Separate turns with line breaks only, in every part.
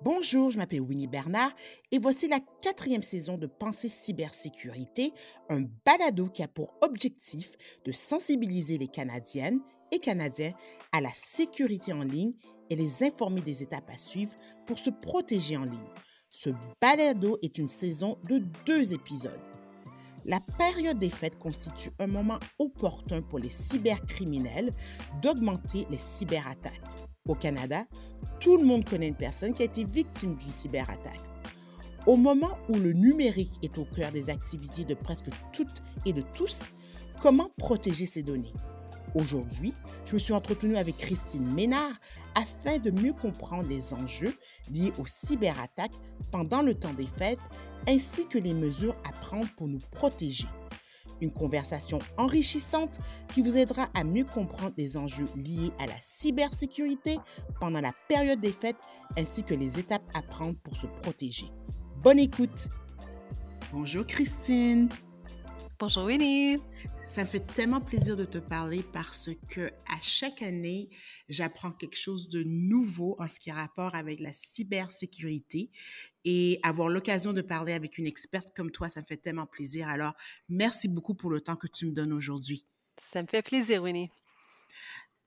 Bonjour, je m'appelle Winnie Bernard et voici la quatrième saison de Pensée cybersécurité, un balado qui a pour objectif de sensibiliser les Canadiennes et Canadiens à la sécurité en ligne et les informer des étapes à suivre pour se protéger en ligne. Ce balado est une saison de deux épisodes. La période des fêtes constitue un moment opportun pour les cybercriminels d'augmenter les cyberattaques. Au Canada, tout le monde connaît une personne qui a été victime d'une cyberattaque. Au moment où le numérique est au cœur des activités de presque toutes et de tous, comment protéger ces données? Aujourd'hui, je me suis entretenue avec Christine Ménard afin de mieux comprendre les enjeux liés aux cyberattaques pendant le temps des fêtes ainsi que les mesures à prendre pour nous protéger. Une conversation enrichissante qui vous aidera à mieux comprendre les enjeux liés à la cybersécurité pendant la période des fêtes ainsi que les étapes à prendre pour se protéger. Bonne écoute. Bonjour Christine.
Bonjour Winnie.
Ça me fait tellement plaisir de te parler parce que à chaque année, j'apprends quelque chose de nouveau en ce qui a rapport avec la cybersécurité et avoir l'occasion de parler avec une experte comme toi, ça me fait tellement plaisir. Alors, merci beaucoup pour le temps que tu me donnes aujourd'hui.
Ça me fait plaisir, Winnie.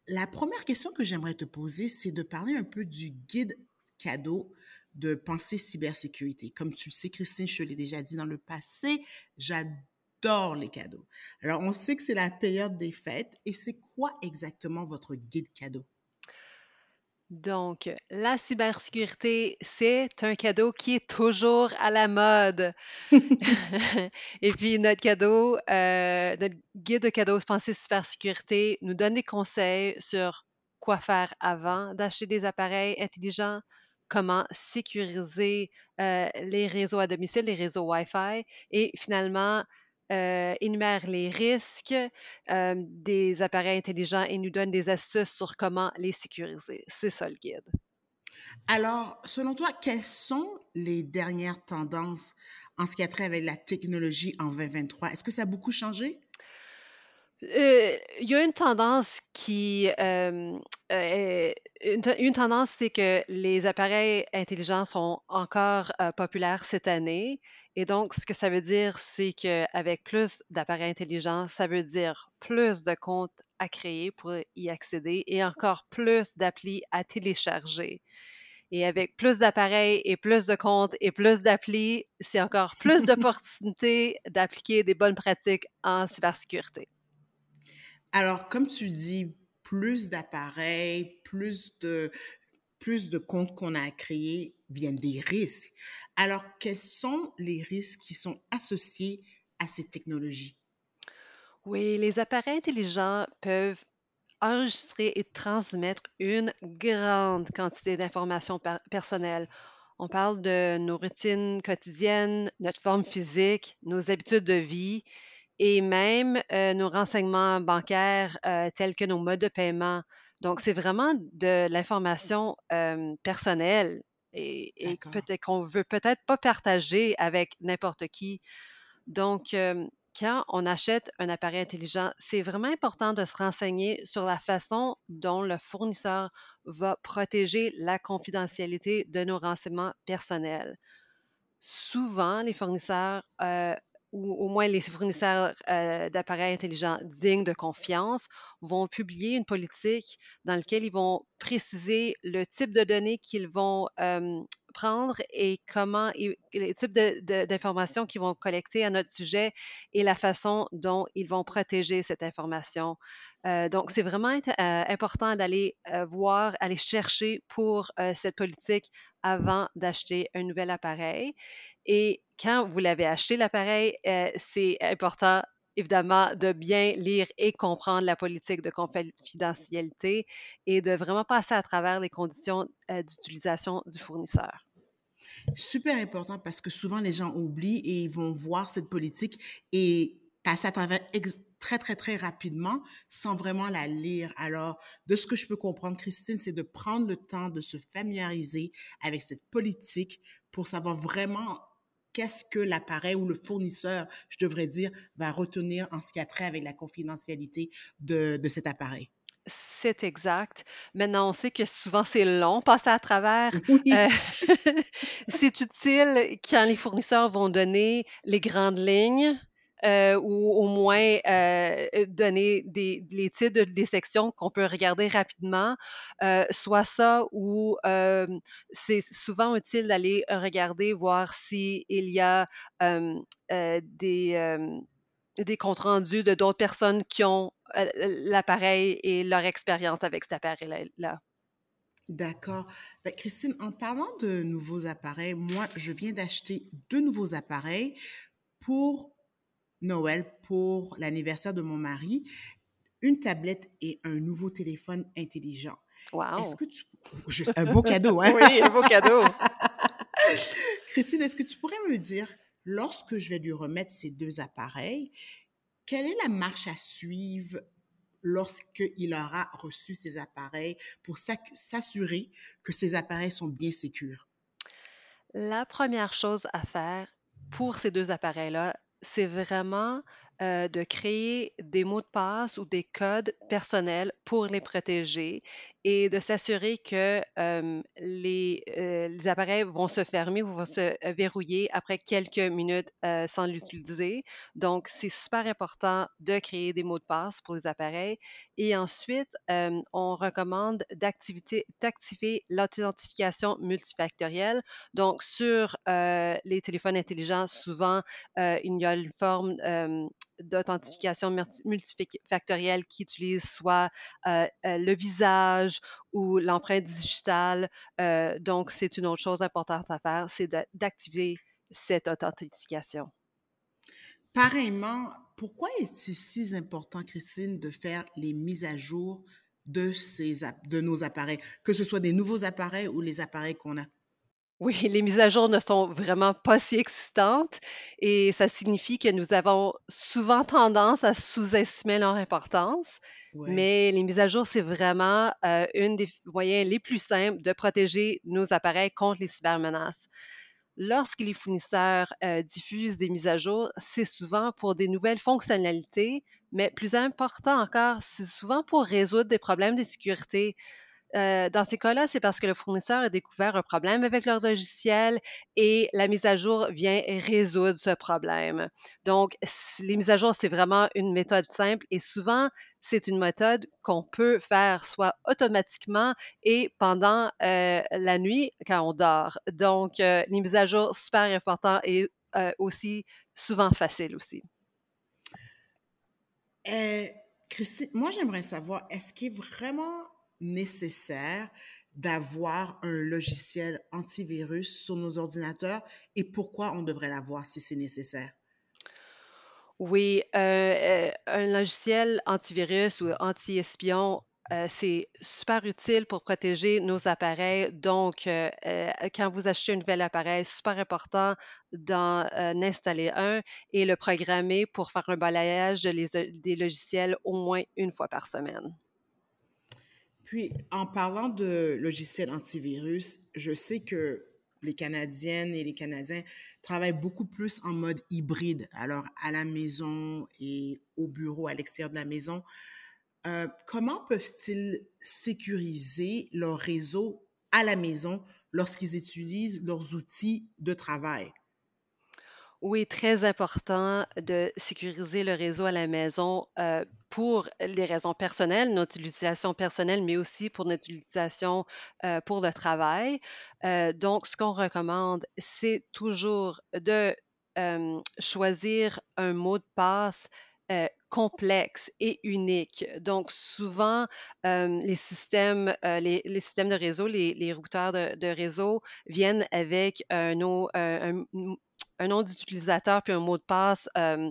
La première question que j'aimerais te poser, c'est de parler un peu du guide cadeau de pensée cybersécurité. Comme tu le sais, Christine, je te l'ai déjà dit dans le passé, j'adore les cadeaux. Alors, on sait que c'est la période des fêtes et c'est quoi exactement votre guide cadeau?
Donc, la cybersécurité, c'est un cadeau qui est toujours à la mode. Et puis, notre cadeau, euh, notre guide de cadeaux pensée cybersécurité nous donne des conseils sur quoi faire avant d'acheter des appareils intelligents, comment sécuriser euh, les réseaux à domicile, les réseaux Wi-Fi, et finalement, euh, énumère les risques euh, des appareils intelligents et nous donne des astuces sur comment les sécuriser. C'est ça le guide.
Alors, selon toi, quelles sont les dernières tendances en ce qui a trait avec la technologie en 2023? Est-ce que ça a beaucoup changé?
Euh, il y a une tendance qui une, une, tendance, c'est que les appareils intelligents sont encore populaires cette année. Et donc, ce que ça veut dire, c'est qu'avec plus d'appareils intelligents, ça veut dire plus de comptes à créer pour y accéder et encore plus d'applis à télécharger. Et avec plus d'appareils et plus de comptes et plus d'applis, c'est encore plus d'opportunités d'appliquer des bonnes pratiques en cybersécurité.
Alors, comme tu dis, plus d'appareils, plus de, plus de comptes qu'on a à créer viennent des risques. Alors, quels sont les risques qui sont associés à ces technologies?
Oui, les appareils intelligents peuvent enregistrer et transmettre une grande quantité d'informations personnelles. On parle de nos routines quotidiennes, notre forme physique, nos habitudes de vie et même euh, nos renseignements bancaires euh, tels que nos modes de paiement. Donc, c'est vraiment de l'information euh, personnelle et, peut-être qu'on veut peut-être pas partager avec n'importe qui. Donc, quand on achète un appareil intelligent, c'est vraiment important de se renseigner sur la façon dont le fournisseur va protéger la confidentialité de nos renseignements personnels. Souvent, les fournisseurs ou au moins les fournisseurs euh, d'appareils intelligents dignes de confiance vont publier une politique dans laquelle ils vont préciser le type de données qu'ils vont prendre et comment, les types d'informations qu'ils vont collecter à notre sujet et la façon dont ils vont protéger cette information. Euh, donc, c'est vraiment euh, important d'aller voir, aller chercher pour cette politique avant d'acheter un nouvel appareil. Et quand vous l'avez acheté, l'appareil, euh, c'est important évidemment de bien lire et comprendre la politique de confidentialité et de vraiment passer à travers les conditions euh, d'utilisation du fournisseur.
Super important parce que souvent les gens oublient et ils vont voir cette politique et passer à travers très, très, très rapidement sans vraiment la lire. Alors, de ce que je peux comprendre, Christine, c'est de prendre le temps de se familiariser avec cette politique pour savoir vraiment qu'est-ce que l'appareil ou le fournisseur, je devrais dire, va retenir en ce qui a trait avec la confidentialité de, cet appareil?
c'est exact. Maintenant, on sait que souvent c'est long passer à travers. Euh, c'est utile quand les fournisseurs vont donner les grandes lignes euh, ou au moins euh, donner des, les titres de- des sections qu'on peut regarder rapidement. Euh, soit ça ou euh, c'est souvent utile d'aller regarder, voir s'il y a euh, euh, des, euh, des comptes rendus de d'autres personnes qui ont euh, l'appareil et leur expérience avec cet appareil-là.
D'accord. Ben, Christine, en parlant de nouveaux appareils, moi, je viens d'acheter deux nouveaux appareils pour Noël, pour l'anniversaire de mon mari, une tablette et un nouveau téléphone intelligent. Est-ce
Wow!
que tu... Un beau cadeau, hein?
Oui, un beau cadeau.
Christine, est-ce que tu pourrais me dire, lorsque je vais lui remettre ces deux appareils, quelle est la marche à suivre lorsqu'il aura reçu ces appareils pour s'assurer que ces appareils sont bien sécures?
La première chose à faire pour ces 2 appareils-là, c'est vraiment, heu, de créer des mots de passe ou des codes personnels pour les protéger et de s'assurer que, hem, les, heu, les appareils vont se fermer ou vont se, verrouiller après quelques minutes, sans l'utiliser. Donc c'est super important de créer des mots de passe pour les appareils et ensuite, on recommande d'activer l'authentification multifactorielle donc, sur euh, les téléphones intelligents, souvent, euh, il y a une forme euh, d'authentification multi- multifactorielle qui utilise soit euh, euh, le visage ou l'empreinte digitale. Euh, donc, c'est une autre chose importante à faire, c'est d'activer cette authentification.
Pareillement, pourquoi est-il si important, Christine, de faire les mises à jour de, ces, de nos appareils, que ce soit des nouveaux appareils ou les appareils qu'on a?
Oui, les mises à jour ne sont vraiment pas si excitantes et ça signifie que nous avons souvent tendance à sous-estimer leur importance.
Ouais.
Mais les mises à jour, c'est vraiment euh, une des moyens les plus simples de protéger nos appareils contre les cybermenaces. Lorsque les fournisseurs euh, diffusent des mises à jour, c'est souvent pour des nouvelles fonctionnalités, mais plus important encore, c'est souvent pour résoudre des problèmes de sécurité Heu, dans ces cas-là, c'est parce que le fournisseur a découvert un problème avec leur logiciel et la mise à jour vient résoudre ce problème. Donc, les mises à jour, c'est vraiment une méthode simple et souvent, c'est une méthode qu'on peut faire soit automatiquement et pendant, heu, la nuit quand on dort. Donc, heu, les mises à jour, super important et aussi souvent facile aussi.
Euh, Christine, moi j'aimerais savoir, est-ce qu'il est vraiment nécessaire d'avoir un logiciel antivirus sur nos ordinateurs et pourquoi on devrait l'avoir si c'est nécessaire?
Oui, heu heu, un logiciel antivirus ou anti-espion, heu, c'est super utile pour protéger nos appareils. Donc, quand vous achetez un nouvel appareil, super important d'en, installer un et le programmer pour faire un balayage des logiciels au moins une fois par semaine.
Puis, en parlant de logiciels antivirus, je sais que les Canadiennes et les Canadiens travaillent beaucoup plus en mode hybride, alors à la maison et au bureau, à l'extérieur de la maison. Euh, comment peuvent-ils sécuriser leur réseau à la maison lorsqu'ils utilisent leurs outils de travail?
Oui, très important de sécuriser le réseau à la maison, heu, pour les raisons personnelles, notre utilisation personnelle, mais aussi pour notre utilisation, heu, pour le travail. Heu, donc ce qu'on recommande, c'est toujours de, hem, choisir un mot de passe, complexe et unique. Donc souvent, les systèmes, les systèmes de réseau, les routeurs de réseau viennent avec un un un un nom d'utilisateur puis un mot de passe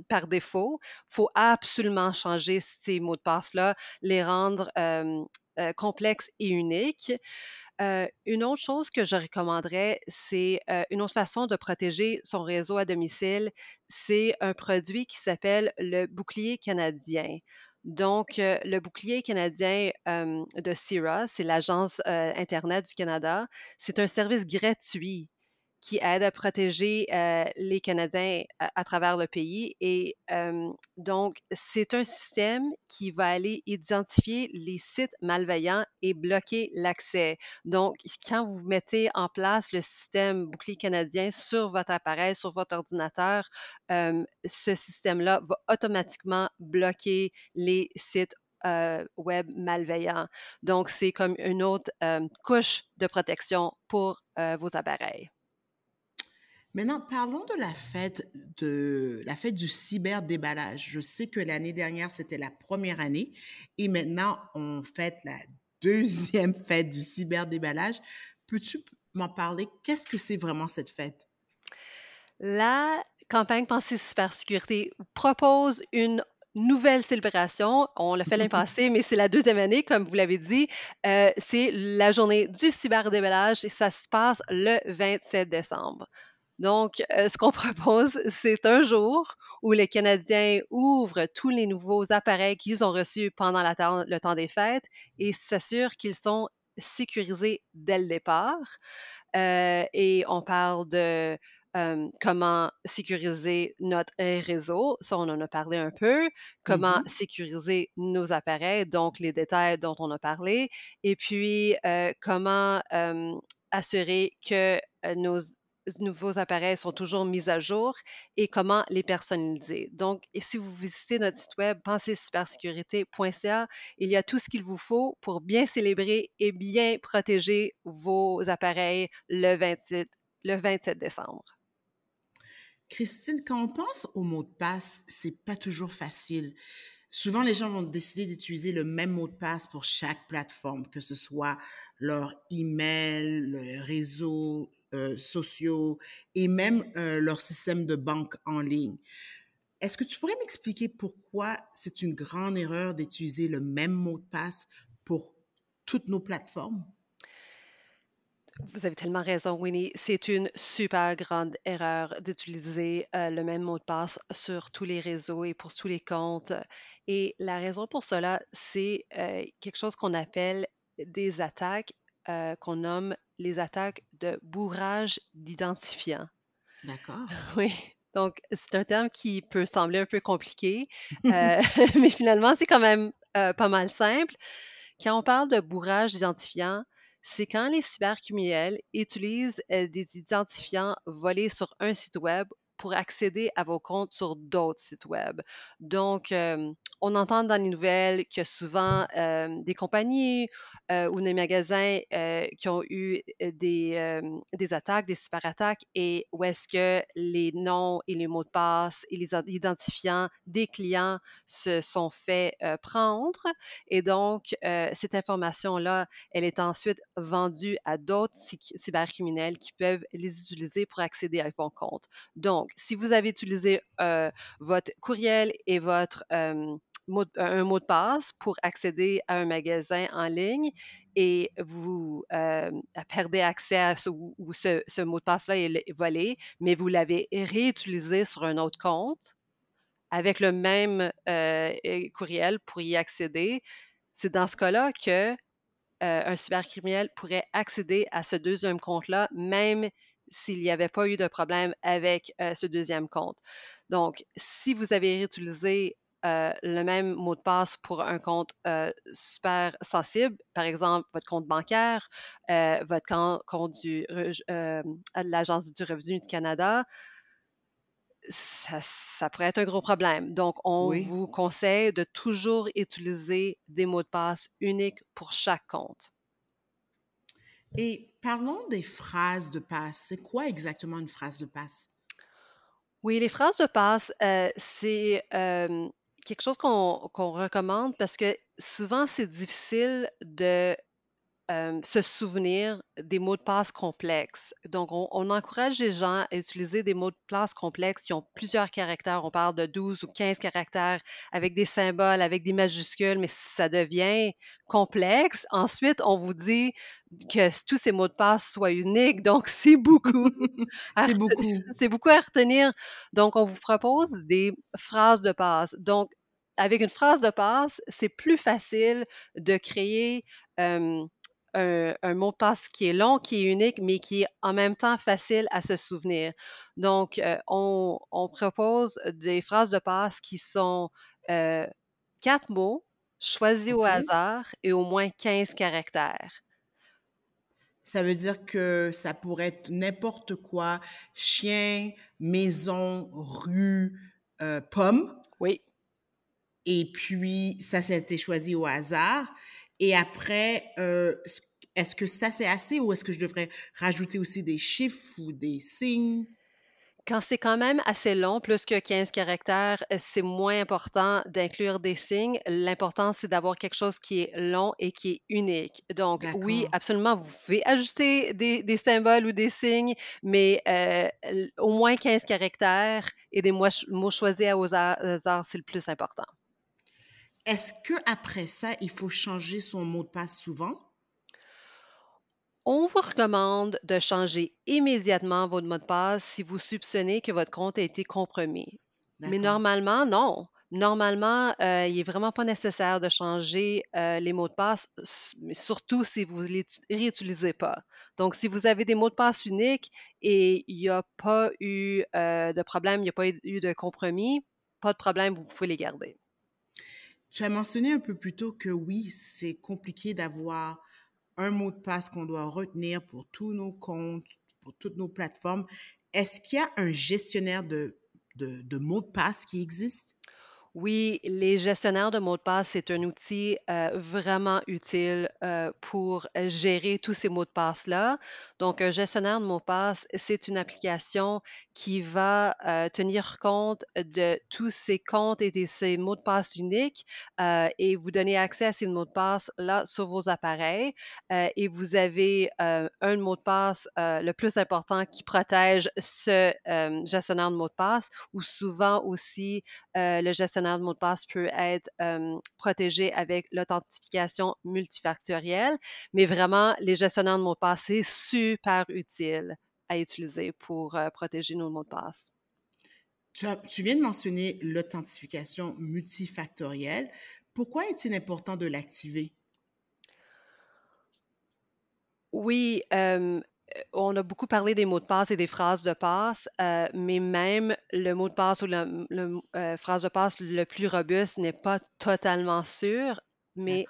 par défaut. Il faut absolument changer ces mots de passe-là, les rendre euh, complexes et uniques. Euh, une autre chose que je recommanderais, c'est euh, une autre façon de protéger son réseau à domicile, c'est un produit qui s'appelle le bouclier canadien. Donc, le bouclier canadien de CIRA, c'est l'Agence Internet du Canada, c'est un service gratuit qui aide à protéger euh, les Canadiens à, travers le pays. Et euh, donc, c'est un système qui va aller identifier les sites malveillants et bloquer l'accès. Donc, quand vous mettez en place le système bouclier canadien sur votre appareil, sur votre ordinateur, euh, ce système-là va automatiquement bloquer les sites web malveillants. Donc, c'est comme une autre couche de protection pour vos appareils.
Maintenant, parlons de la fête de la fête du cyberdéballage. Je sais que l'année dernière, c'était la première année et maintenant, on fête la deuxième fête du cyberdéballage. Peux-tu m'en parler? Qu'est-ce que c'est vraiment cette fête?
La campagne Pensée Cybersécurité propose une nouvelle célébration. On l'a fait l'année passée, mais c'est la deuxième année, comme vous l'avez dit. Euh, c'est la journée du cyberdéballage et ça se passe le 27 décembre. Donc, euh, ce qu'on propose, c'est un jour où les Canadiens ouvrent tous les nouveaux appareils qu'ils ont reçus pendant le temps des fêtes et s'assurent qu'ils sont sécurisés dès le départ. Euh, et on parle de euh, comment sécuriser notre réseau, ça on en a parlé un peu, comment mm-hmm. sécuriser nos appareils, donc les détails dont on a parlé, et puis comment assurer que nos nouveaux appareils sont toujours mis à jour et comment les personnaliser. Donc, si vous visitez notre site web pensécybersécurité.ca, il y a tout ce qu'il vous faut pour bien célébrer et bien protéger vos appareils le 27, le 27 décembre.
Christine, quand on pense au mot de passe, c'est pas toujours facile. Souvent, les gens vont décider d'utiliser le même mot de passe pour chaque plateforme, que ce soit leur email, le réseau, euh, sociaux et même euh, leur système de banque en ligne. Est-ce que tu pourrais m'expliquer pourquoi c'est une grande erreur d'utiliser le même mot de passe pour toutes nos plateformes?
Vous avez tellement raison, Winnie. C'est une super grande erreur d'utiliser euh, le même mot de passe sur tous les réseaux et pour tous les comptes. Et la raison pour cela, c'est quelque chose qu'on appelle des attaques qu'on nomme les attaques de bourrage d'identifiants.
D'accord.
Oui. Donc, c'est un terme qui peut sembler un peu compliqué, euh, mais finalement, c'est quand même euh, pas mal simple. Quand on parle de bourrage d'identifiants, c'est quand les cybercriminels utilisent euh, des identifiants volés sur un site web pour accéder à vos comptes sur d'autres sites web. Donc, on entend dans les nouvelles qu'il y a souvent des compagnies ou des magasins qui ont eu des, des attaques, des cyberattaques, et où est-ce que les noms et les mots de passe et les identifiants des clients se sont fait prendre. Et donc, cette information-là, elle est ensuite vendue à d'autres cybercriminels qui peuvent les utiliser pour accéder à vos comptes. Donc, si vous avez utilisé votre courriel et votre un mot de passe pour accéder à un magasin en ligne et vous perdez accès à ce, ou ce, mot de passe-là est volé, mais vous l'avez réutilisé sur un autre compte avec le même courriel pour y accéder, c'est dans ce cas-là que un cybercriminel pourrait accéder à ce deuxième compte-là, même s'il n'y avait pas eu de problème avec ce deuxième compte. Donc, si vous avez réutilisé le même mot de passe pour un compte super sensible, par exemple votre compte bancaire, votre compte du, à l'Agence du revenu du Canada, ça, pourrait être un gros problème. Donc, on vous conseille de toujours utiliser des mots de passe uniques pour chaque compte.
Et parlons des phrases de passe. C'est quoi exactement une phrase de passe?
Oui, les phrases de passe, c'est quelque chose qu'on recommande parce que souvent, c'est difficile de se souvenir des mots de passe complexes. Donc, on, encourage les gens à utiliser des mots de passe complexes qui ont plusieurs caractères. On parle de 12 ou 15 caractères avec des symboles, avec des majuscules, mais ça devient complexe. Ensuite, on vous dit que tous ces mots de passe soient uniques. Donc, c'est beaucoup.
c'est beaucoup.
C'est beaucoup à retenir. Donc, on vous propose des phrases de passe. Donc, avec une phrase de passe, c'est plus facile de créer un, mot de passe qui est long, qui est unique, mais qui est en même temps facile à se souvenir. Donc, euh, on, propose des phrases de passe qui sont euh, quatre mots choisis au hasard et au moins 15 caractères.
Ça veut dire que ça pourrait être n'importe quoi, chien, maison, rue, euh, pomme.
Oui.
Et puis, ça, ça a été choisi au hasard. Et après, euh, est-ce que ça, c'est assez ou est-ce que je devrais rajouter aussi des chiffres ou des signes?
Quand c'est quand même assez long, plus que 15 caractères, euh, c'est moins important d'inclure des signes. L'important, c'est d'avoir quelque chose qui est long et qui est unique. Donc, oui, absolument, vous pouvez ajouter des, symboles ou des signes, mais euh, au moins 15 caractères et des mots, mots choisis à hasard, c'est le plus important.
Est-ce qu'après ça, il faut changer son mot de passe souvent?
On vous recommande de changer immédiatement votre mot de passe si vous soupçonnez que votre compte a été compromis. Mais normalement, non. Normalement, euh, il n'est vraiment pas nécessaire de changer euh, les mots de passe, surtout si vous ne les réutilisez pas. Donc, si vous avez des mots de passe uniques et il n'y a pas eu euh, de problème, il n'y a pas eu de compromis, pas de problème, vous pouvez les garder.
Tu as mentionné un peu plus tôt que oui, c'est compliqué d'avoir un mot de passe qu'on doit retenir pour tous nos comptes, pour toutes nos plateformes. Est-ce qu'il y a un gestionnaire de, de, mots de passe qui existe?
Oui, les gestionnaires de mots de passe, c'est un outil euh, vraiment utile euh, pour gérer tous ces mots de passe-là. Donc, un gestionnaire de mots de passe, c'est une application qui va euh, tenir compte de tous ces comptes et de ces mots de passe uniques et vous donner accès à ces mots de passe là sur vos appareils. et vous avez un mot de passe le plus important qui protège ce gestionnaire de mots de passe ou souvent aussi le gestionnaire de mot de passe peut être protégé avec l'authentification multifactorielle, mais vraiment, les gestionnaires de mots de passe, c'est super utile à utiliser pour protéger nos mots de passe.
Tu, tu viens de mentionner l'authentification multifactorielle. Pourquoi est-il important de l'activer?
Oui, on a beaucoup parlé des mots de passe et des phrases de passe, euh, mais même le mot de passe ou la euh, phrase de passe le plus robuste n'est pas totalement sûr, mais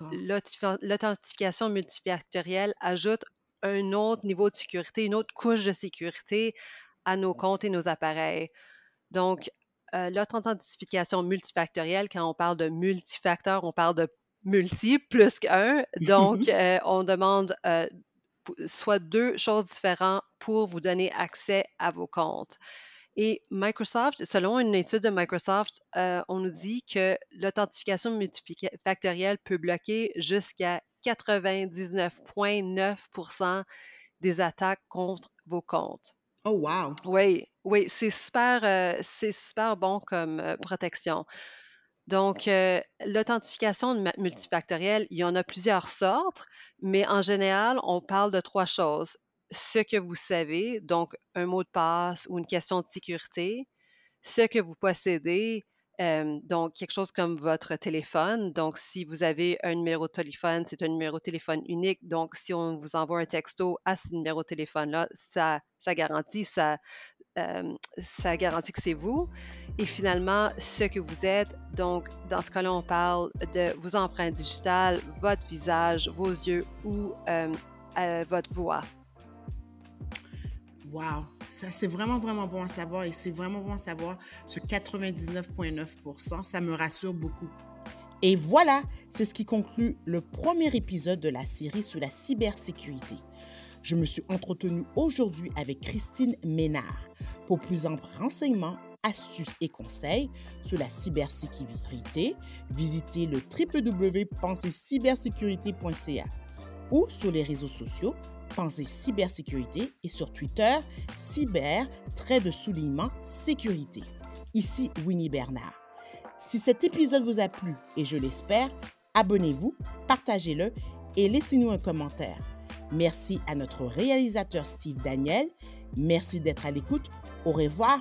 l'authentification multifactorielle ajoute un autre niveau de sécurité, une autre couche de sécurité à nos comptes et nos appareils. Donc, euh, l'authentification multifactorielle, quand on parle de multifacteur, on parle de multi, plus qu'un. Donc, on demande soit deux choses différentes pour vous donner accès à vos comptes. Et Microsoft, selon une étude de Microsoft, euh, on nous dit que l'authentification multifactorielle peut bloquer jusqu'à 99,9% des attaques contre vos comptes.
Oh wow!
Oui, oui, c'est super, euh, c'est super bon comme euh, protection. Donc, l'authentification multifactorielle, il y en a plusieurs sortes. Mais en général, on parle de trois choses. Ce que vous savez, donc un mot de passe ou une question de sécurité, ce que vous possédez, euh, donc quelque chose comme votre téléphone. Donc, si vous avez un numéro de téléphone, c'est un numéro de téléphone unique. Donc, si on vous envoie un texto à ce numéro de téléphone-là, ça, ça garantit, ça, ça garantit que c'est vous. Et finalement, ce que vous êtes. Donc, dans ce cas-là, on parle de vos empreintes digitales, votre visage, vos yeux ou euh, votre voix.
Wow, ça c'est vraiment vraiment bon à savoir et c'est vraiment bon à savoir ce 99,9%, ça me rassure beaucoup. Et voilà, c'est ce qui conclut le premier épisode de la série sur la cybersécurité. Je me suis entretenue aujourd'hui avec Christine Ménard. Pour plus amples renseignements, astuces et conseils sur la cybersécurité, visitez le www.pensercybersécurité.ca ou sur les réseaux sociaux Pensez Cybersécurité et sur Twitter Cyber trait de soulignement sécurité. Ici Winnie Bernard. Si cet épisode vous a plu et je l'espère, abonnez-vous, partagez-le et laissez-nous un commentaire. Merci à notre réalisateur Steve Daniel. Merci d'être à l'écoute. Au revoir